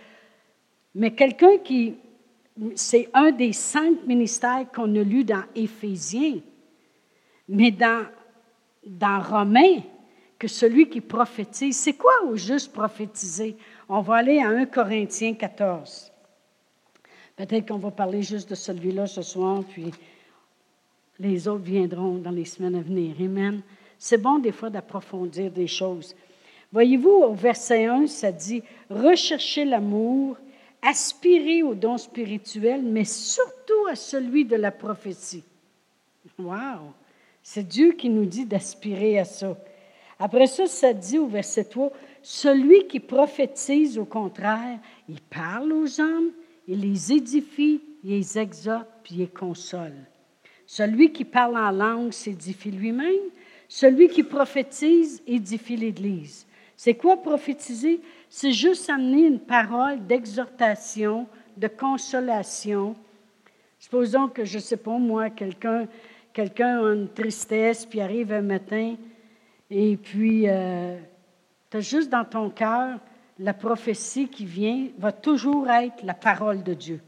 Mais quelqu'un qui c'est un des cinq ministères qu'on a lu dans Éphésiens. Mais dans, dans Romains, que celui qui prophétise, c'est quoi au juste prophétiser? On va aller à 1 Corinthiens 14. Peut-être qu'on va parler juste de celui-là ce soir, puis les autres viendront dans les semaines à venir. Amen. C'est bon des fois d'approfondir des choses. Voyez-vous, au verset 1, ça dit Recherchez l'amour, aspirez au don spirituel, mais surtout à celui de la prophétie. Wow! C'est Dieu qui nous dit d'aspirer à ça. Après ça, ça dit au verset 3 Celui qui prophétise, au contraire, il parle aux hommes, il les édifie, il les exhorte, puis il les console. Celui qui parle en langue s'édifie lui-même. Celui qui prophétise édifie l'Église. C'est quoi prophétiser? C'est juste amener une parole d'exhortation, de consolation. Supposons que, je ne sais pas moi, quelqu'un quelqu'un a une tristesse, puis arrive un matin, et puis euh, tu as juste dans ton cœur la prophétie qui vient, va toujours être la parole de Dieu.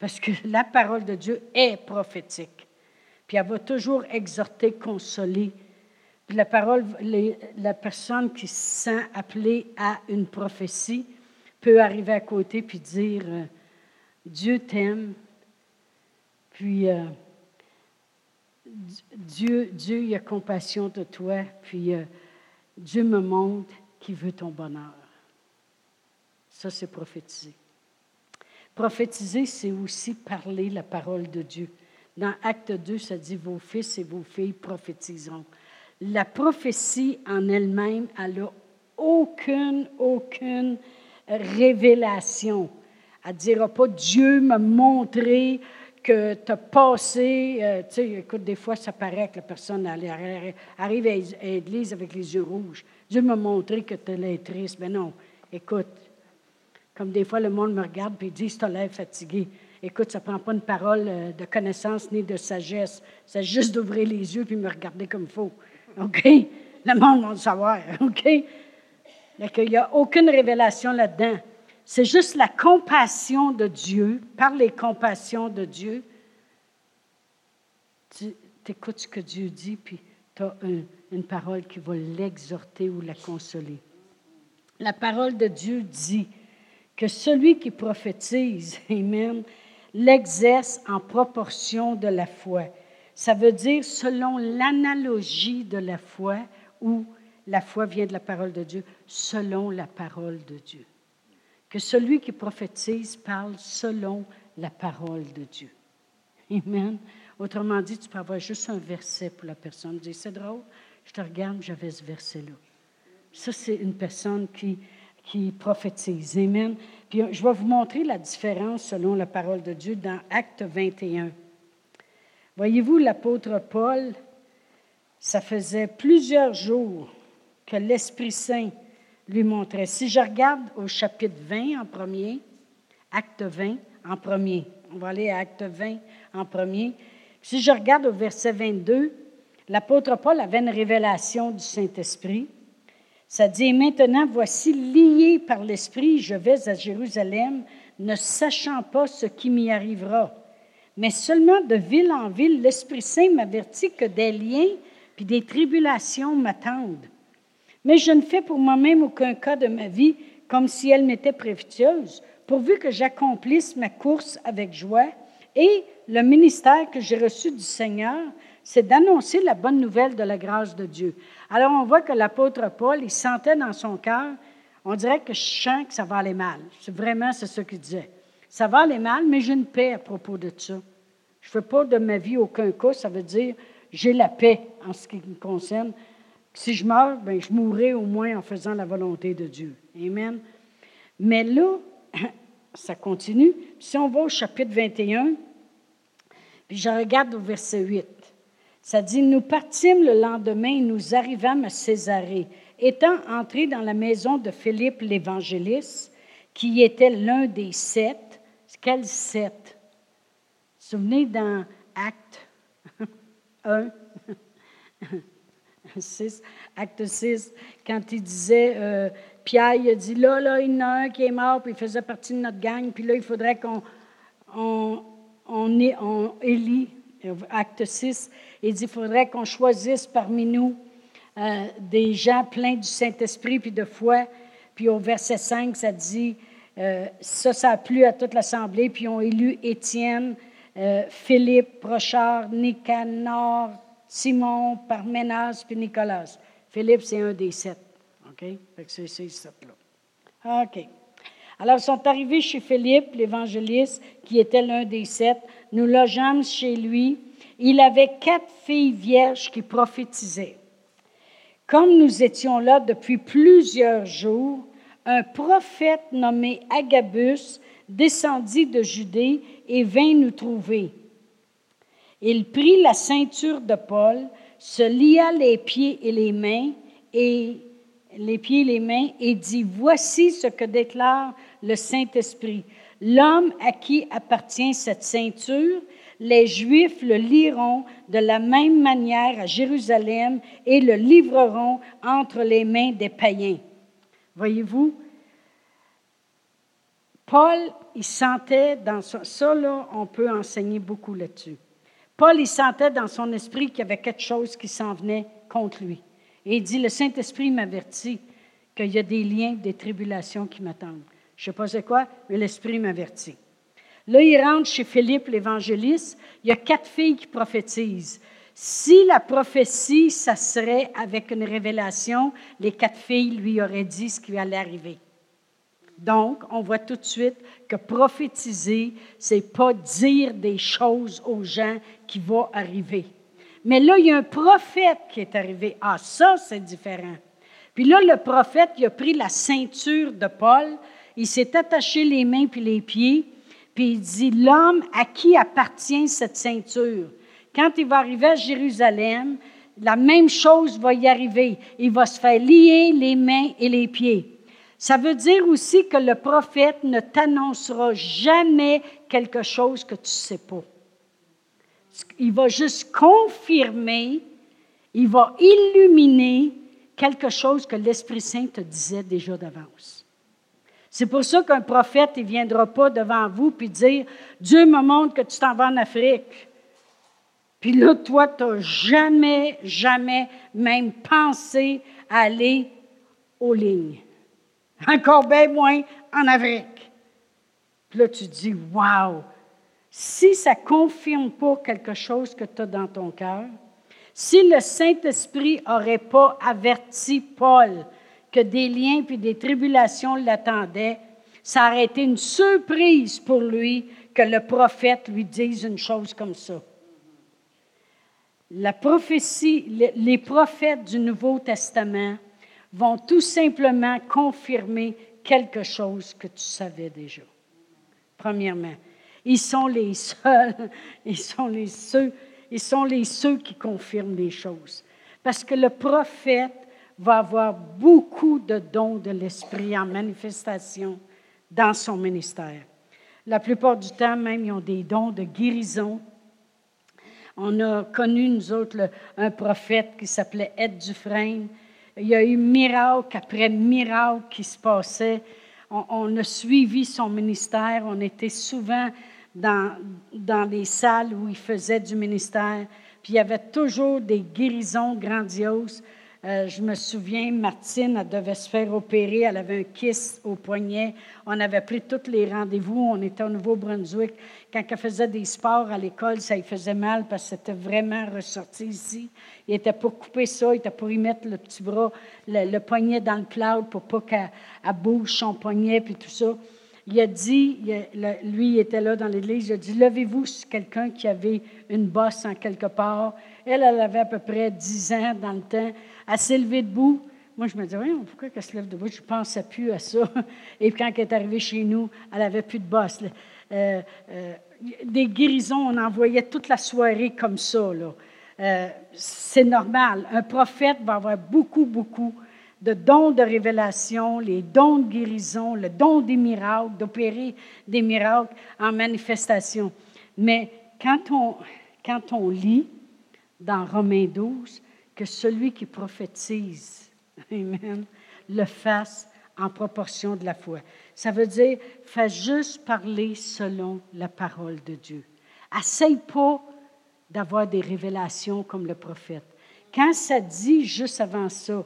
Parce que la parole de Dieu est prophétique. Puis elle va toujours exhorter, consoler. Puis la parole, la personne qui se sent appelée à une prophétie peut arriver à côté puis dire euh, Dieu t'aime. Puis euh, Dieu, Dieu, il a compassion de toi. Puis euh, Dieu me montre qu'il veut ton bonheur. Ça, c'est prophétiser. Prophétiser, c'est aussi parler la parole de Dieu. Dans Acte 2, ça dit Vos fils et vos filles prophétiseront. La prophétie en elle-même, elle n'a aucune, aucune révélation. Elle ne dira pas Dieu m'a montré que tu as passé. Euh, tu sais, écoute, des fois, ça paraît que la personne arrive à l'église avec les yeux rouges. Dieu m'a montré que tu es triste. Mais non, écoute, comme des fois le monde me regarde et dit Tu as l'air fatigué. Écoute, ça ne prend pas une parole euh, de connaissance ni de sagesse. C'est juste d'ouvrir les yeux puis me regarder comme il faut. OK? Le monde va le savoir. OK? Il n'y a aucune révélation là-dedans. C'est juste la compassion de Dieu, par les compassions de Dieu. Tu écoutes ce que Dieu dit, puis tu as une parole qui va l'exhorter ou la consoler. La parole de Dieu dit que celui qui prophétise, Amen, l'exerce en proportion de la foi. Ça veut dire selon l'analogie de la foi, où la foi vient de la parole de Dieu, selon la parole de Dieu. Que celui qui prophétise parle selon la parole de Dieu. Amen. Autrement dit, tu peux avoir juste un verset pour la personne. Dis, c'est drôle, je te regarde, j'avais ce verset-là. Ça, c'est une personne qui, qui prophétise. Amen. Puis je vais vous montrer la différence selon la parole de Dieu dans Acte 21. Voyez-vous, l'apôtre Paul, ça faisait plusieurs jours que l'Esprit Saint lui montrait. Si je regarde au chapitre 20 en premier, acte 20 en premier, on va aller à acte 20 en premier. Si je regarde au verset 22, l'apôtre Paul avait une révélation du Saint-Esprit. Ça dit, maintenant, voici, lié par l'Esprit, je vais à Jérusalem, ne sachant pas ce qui m'y arrivera. Mais seulement de ville en ville, l'Esprit Saint m'avertit que des liens puis des tribulations m'attendent. Mais je ne fais pour moi-même aucun cas de ma vie comme si elle m'était précieuse, pourvu que j'accomplisse ma course avec joie. Et le ministère que j'ai reçu du Seigneur, c'est d'annoncer la bonne nouvelle de la grâce de Dieu. Alors, on voit que l'apôtre Paul, il sentait dans son cœur, on dirait que je sens que ça va aller mal. Vraiment, c'est ce qu'il disait. Ça va aller mal, mais j'ai une paix à propos de ça. Je ne fais pas de ma vie aucun cas, ça veut dire j'ai la paix en ce qui me concerne. Si je meurs, ben, je mourrai au moins en faisant la volonté de Dieu. Amen. Mais là, ça continue. Si on va au chapitre 21, puis je regarde au verset 8. Ça dit, nous partîmes le lendemain et nous arrivâmes à Césarée. Étant entrés dans la maison de Philippe l'évangéliste, qui était l'un des sept, quel sept? Souvenez dans Acte 1, 6, Acte 6, quand il disait, euh, Pierre, il a dit, là, là, il y en a un qui est mort, puis il faisait partie de notre gang, puis là, il faudrait qu'on on, on, on élit, acte 6, il dit, il faudrait qu'on choisisse parmi nous euh, des gens pleins du Saint-Esprit puis de foi. Puis au verset 5, ça dit, euh, ça, ça a plu à toute l'Assemblée, puis ils ont élu Étienne, euh, Philippe, Prochard, Nicanor, Simon, Parménas, puis Nicolas. Philippe, c'est un des sept. OK? c'est ces sept-là. OK. Alors, ils sont arrivés chez Philippe, l'évangéliste, qui était l'un des sept. Nous logeâmes chez lui. Il avait quatre filles vierges qui prophétisaient. Comme nous étions là depuis plusieurs jours, un prophète nommé Agabus descendit de Judée et vint nous trouver. Il prit la ceinture de Paul, se lia les pieds et les mains et les pieds et les mains et dit Voici ce que déclare le Saint-Esprit. L'homme à qui appartient cette ceinture, les Juifs le liront de la même manière à Jérusalem et le livreront entre les mains des païens. Voyez-vous, Paul, il sentait dans son... Ça, là, on peut enseigner beaucoup là-dessus. Paul, il sentait dans son esprit qu'il y avait quelque chose qui s'en venait contre lui. Et il dit, le Saint-Esprit m'avertit qu'il y a des liens, des tribulations qui m'attendent. Je ne sais pas c'est quoi, mais l'Esprit m'avertit. Là, il rentre chez Philippe, l'évangéliste. Il y a quatre filles qui prophétisent. Si la prophétie, ça serait avec une révélation, les quatre filles lui auraient dit ce qui allait arriver. Donc, on voit tout de suite que prophétiser, c'est pas dire des choses aux gens qui vont arriver. Mais là, il y a un prophète qui est arrivé. Ah, ça, c'est différent. Puis là, le prophète, il a pris la ceinture de Paul, il s'est attaché les mains puis les pieds, puis il dit, l'homme à qui appartient cette ceinture? Quand il va arriver à Jérusalem, la même chose va y arriver. Il va se faire lier les mains et les pieds. Ça veut dire aussi que le prophète ne t'annoncera jamais quelque chose que tu ne sais pas. Il va juste confirmer, il va illuminer quelque chose que l'Esprit Saint te disait déjà d'avance. C'est pour ça qu'un prophète, ne viendra pas devant vous puis dire Dieu me montre que tu t'en vas en Afrique. Puis là, toi, tu n'as jamais, jamais même pensé à aller aux lignes. Encore bien moins en Afrique. Puis là, tu dis, wow, si ça ne confirme pas quelque chose que tu as dans ton cœur, si le Saint-Esprit n'aurait pas averti Paul que des liens puis des tribulations l'attendaient, ça aurait été une surprise pour lui que le prophète lui dise une chose comme ça. La prophétie, les prophètes du Nouveau Testament vont tout simplement confirmer quelque chose que tu savais déjà. Premièrement, ils sont les seuls, ils sont les ceux, ils sont les ceux qui confirment les choses. Parce que le prophète va avoir beaucoup de dons de l'esprit en manifestation dans son ministère. La plupart du temps, même, ils ont des dons de guérison, on a connu, nous autres, un prophète qui s'appelait Ed Dufresne. Il y a eu miracle après miracle qui se passait. On, a suivi son ministère. On était souvent dans, dans les salles où il faisait du ministère. Puis il y avait toujours des guérisons grandioses. Euh, je me souviens, Martine, elle devait se faire opérer. Elle avait un kiss au poignet. On avait pris tous les rendez-vous. On était au Nouveau-Brunswick. Quand elle faisait des sports à l'école, ça lui faisait mal parce que c'était vraiment ressorti ici. Il était pour couper ça. Il était pour y mettre le petit bras, le, poignet dans le cloud pour pas qu'elle bouge son poignet puis tout ça. Il a dit, lui, il était là dans l'église, il a dit Levez-vous quelqu'un qui avait une bosse en quelque part. Elle, elle avait à peu près 10 ans dans le temps. Elle s'est levée debout. Moi, je me disais, oui, pourquoi qu'elle se lève debout? Je ne pensais plus à ça. Et puis, quand elle est arrivée chez nous, elle n'avait plus de bosse. Euh, euh, des guérisons, on en voyait toute la soirée comme ça. Euh, c'est normal. Un prophète va avoir beaucoup, beaucoup de dons de révélation, les dons de guérison, le don des miracles, d'opérer des miracles en manifestation. Mais quand on, quand on lit dans Romains 12, que celui qui prophétise, Amen, le fasse en proportion de la foi. Ça veut dire, fais juste parler selon la parole de Dieu. Essaye pas d'avoir des révélations comme le prophète. Quand ça dit juste avant ça,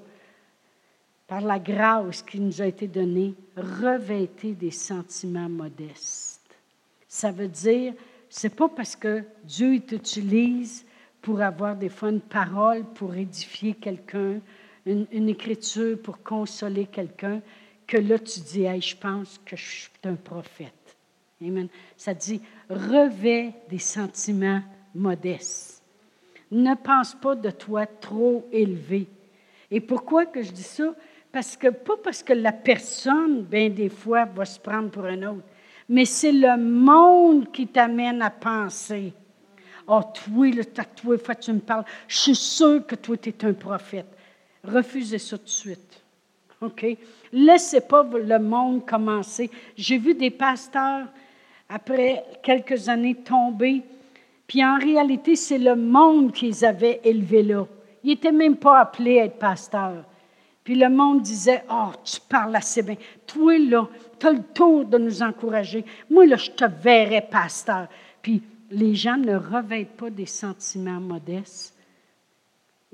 par la grâce qui nous a été donnée, revêtez des sentiments modestes. Ça veut dire, c'est pas parce que Dieu t'utilise pour avoir des fois une parole pour édifier quelqu'un, une, écriture pour consoler quelqu'un, que là tu dis, hey, je pense que je suis un prophète. Amen. Ça dit, revêt des sentiments modestes. Ne pense pas de toi trop élevé. Et pourquoi que je dis ça? Parce que, pas parce que la personne, bien des fois, va se prendre pour un autre, mais c'est le monde qui t'amène à penser. Oh, toi, là, toi, fois tu me parles, je suis sûr que toi, tu es un prophète. Refusez ça tout de suite. OK? Laissez pas le monde commencer. J'ai vu des pasteurs, après quelques années, tomber. Puis en réalité, c'est le monde qu'ils avaient élevé là. Ils n'étaient même pas appelés à être pasteurs. Puis le monde disait, oh, tu parles assez bien. Toi, là, tu as le tour de nous encourager. Moi, là, je te verrai pasteur. Puis les gens ne revêtent pas des sentiments modestes.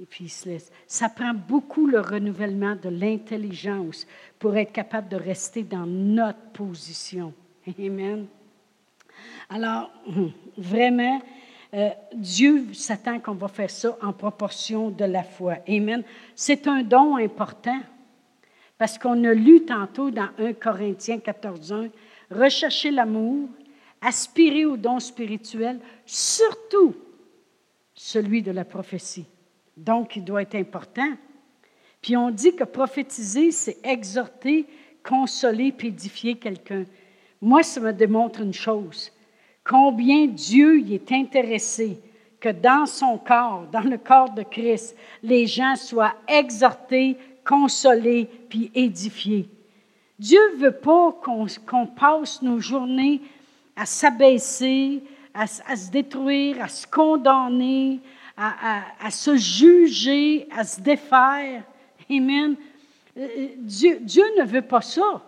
Et puis ils se laissent. Ça prend beaucoup le renouvellement de l'intelligence pour être capable de rester dans notre position. Amen. Alors, vraiment, euh, Dieu s'attend qu'on va faire ça en proportion de la foi. Amen. C'est un don important parce qu'on a lu tantôt dans 1 Corinthiens 14.1, rechercher l'amour, aspirer au don spirituel, surtout celui de la prophétie. Donc, il doit être important. Puis on dit que prophétiser, c'est exhorter, consoler, pédifier quelqu'un. Moi, ça me démontre une chose combien Dieu y est intéressé que dans son corps, dans le corps de Christ, les gens soient exhortés, consolés, puis édifiés. Dieu ne veut pas qu'on passe nos journées à s'abaisser, à, se détruire, à se condamner, à, se juger, à se défaire. Amen. Euh, euh, Dieu, Dieu ne veut pas ça.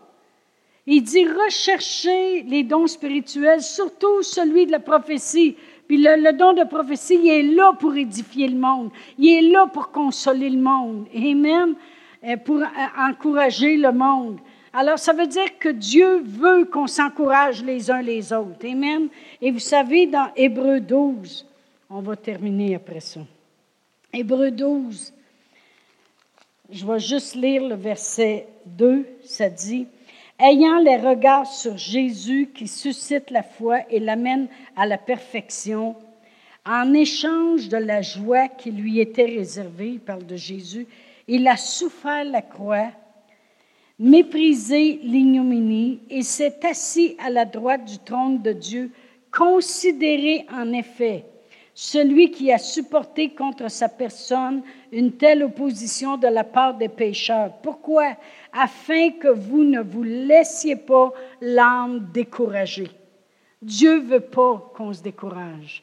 Il dit rechercher les dons spirituels, surtout celui de la prophétie. Puis le, don de prophétie, il est là pour édifier le monde. Il est là pour consoler le monde. Amen. Euh, pour encourager le monde. Alors, ça veut dire que Dieu veut qu'on s'encourage les uns les autres. Amen. Et vous savez, dans Hébreu 12, on va terminer après ça. Hébreu 12, je vais juste lire le verset 2, ça dit, ayant les regards sur Jésus qui suscite la foi et l'amène à la perfection, en échange de la joie qui lui était réservée, il parle de Jésus, il a souffert la croix, méprisé l'ignominie et s'est assis à la droite du trône de Dieu, considéré en effet celui qui a supporté contre sa personne une telle opposition de la part des pécheurs. Pourquoi? Afin que vous ne vous laissiez pas l'âme découragée. Dieu veut pas qu'on se décourage.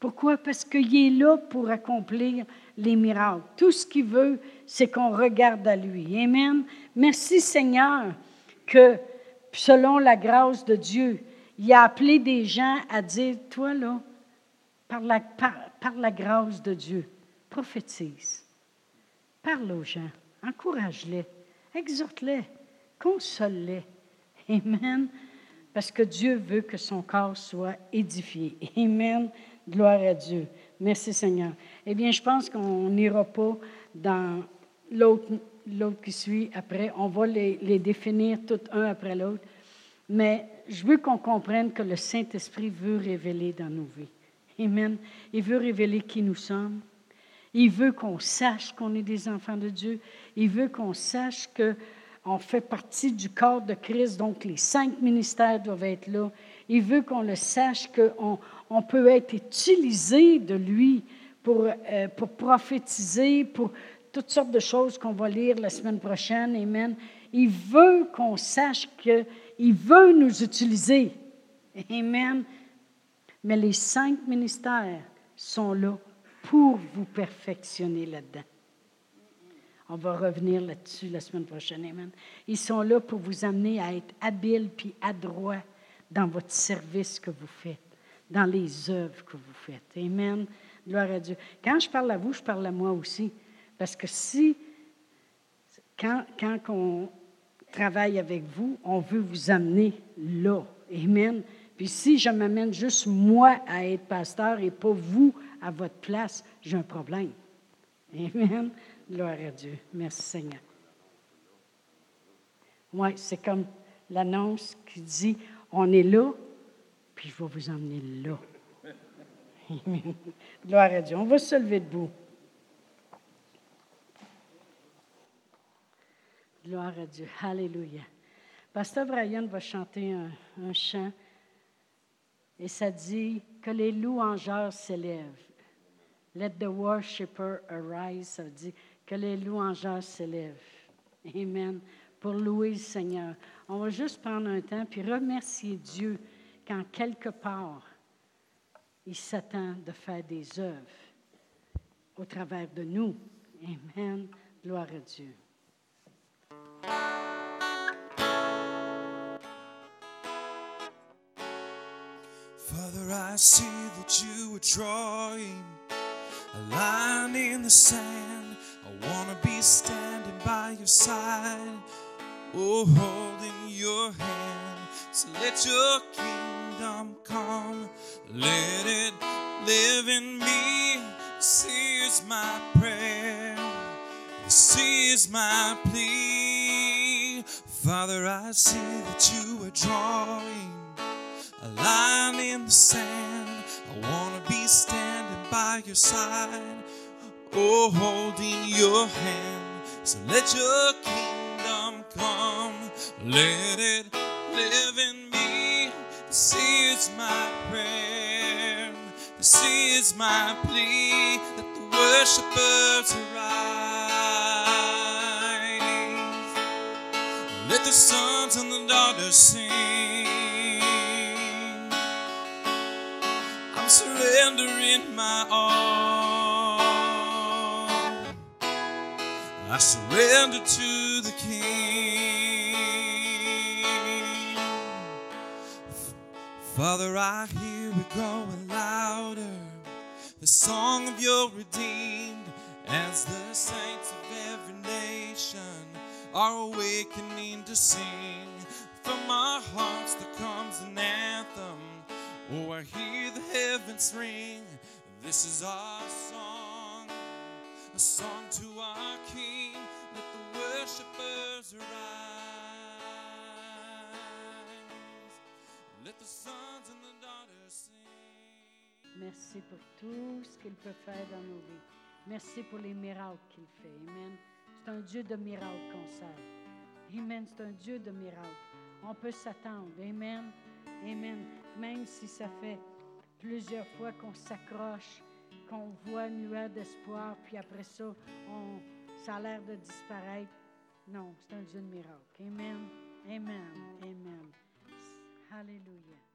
Pourquoi? Parce qu'il est là pour accomplir les miracles. Tout ce qu'il veut, c'est qu'on regarde à lui. Amen. Merci Seigneur que, selon la grâce de Dieu, il a appelé des gens à dire, toi là, par la, grâce de Dieu, prophétise. Parle aux gens, encourage-les, exhorte-les, console-les. Amen. Parce que Dieu veut que son corps soit édifié. Amen. Gloire à Dieu. Merci Seigneur. Eh bien, je pense qu'on n'ira pas dans l'autre, l'autre qui suit après. On va les, les définir tout un après l'autre. Mais je veux qu'on comprenne que le Saint-Esprit veut révéler dans nos vies. Amen. Il veut révéler qui nous sommes. Il veut qu'on sache qu'on est des enfants de Dieu. Il veut qu'on sache qu'on fait partie du corps de Christ, donc les cinq ministères doivent être là. Il veut qu'on le sache, qu'on on peut être utilisé de lui pour, euh, pour prophétiser, pour toutes sortes de choses qu'on va lire la semaine prochaine. Amen. Il veut qu'on sache qu'il veut nous utiliser. Amen. Mais les cinq ministères sont là pour vous perfectionner là-dedans. On va revenir là-dessus la semaine prochaine. Amen. Ils sont là pour vous amener à être habile puis adroit dans votre service que vous faites, dans les œuvres que vous faites. Amen. Gloire à Dieu. Quand je parle à vous, je parle à moi aussi. Parce que si, quand, quand on travaille avec vous, on veut vous amener là. Amen. Puis si je m'amène juste moi à être pasteur et pas vous à votre place, j'ai un problème. Amen. Gloire à Dieu. Merci Seigneur. Oui, c'est comme l'annonce qui dit, on est là, puis je vais vous emmener là. Amen. Gloire à Dieu. On va se lever debout. Gloire à Dieu. Alléluia. Pasteur Brian va chanter un, un chant et ça dit que les louangeurs s'élèvent. Let the worshiper arise. Ça dit que les louangeurs s'élèvent. Amen. Pour louer le Seigneur. On va juste prendre un temps puis remercier Dieu quand quelque part il s'attend de faire des œuvres au travers de nous. Amen. Gloire à Dieu. Father, I see that you are drawing a line in the sand. I want to be standing by your side, oh, holding your hand. So let your kingdom come, let it live in me. This is my prayer, this is my plea. Father, I see that you are drawing a line in the sand. I want to be standing by your side, oh, holding your hand. So let your kingdom come, let it live in me. This is my prayer, this is my plea. Let the worshipers arise, let the sons and the daughters sing. Surrendering my all. I surrender to the King. Father, I hear it growing louder. The song of your redeemed as the saints of every nation are awakening to sing. From our hearts there comes an anthem. Oh, I hear the heavens ring. This is our song, a song to our King. Let the worshipers arise. Let the sons and the daughters sing. Merci pour tout ce qu'il peut faire dans nos vies. Merci pour les miracles qu'il fait. Amen. C'est un Dieu de miracles qu'on sert. Amen. C'est un Dieu de miracles. On peut s'attendre. Amen. Amen. Même si ça fait plusieurs fois qu'on s'accroche, qu'on voit une lueur d'espoir, puis après ça, ça a l'air de disparaître. Non, c'est un Dieu de miracles. Amen. Amen. Amen. Alléluia.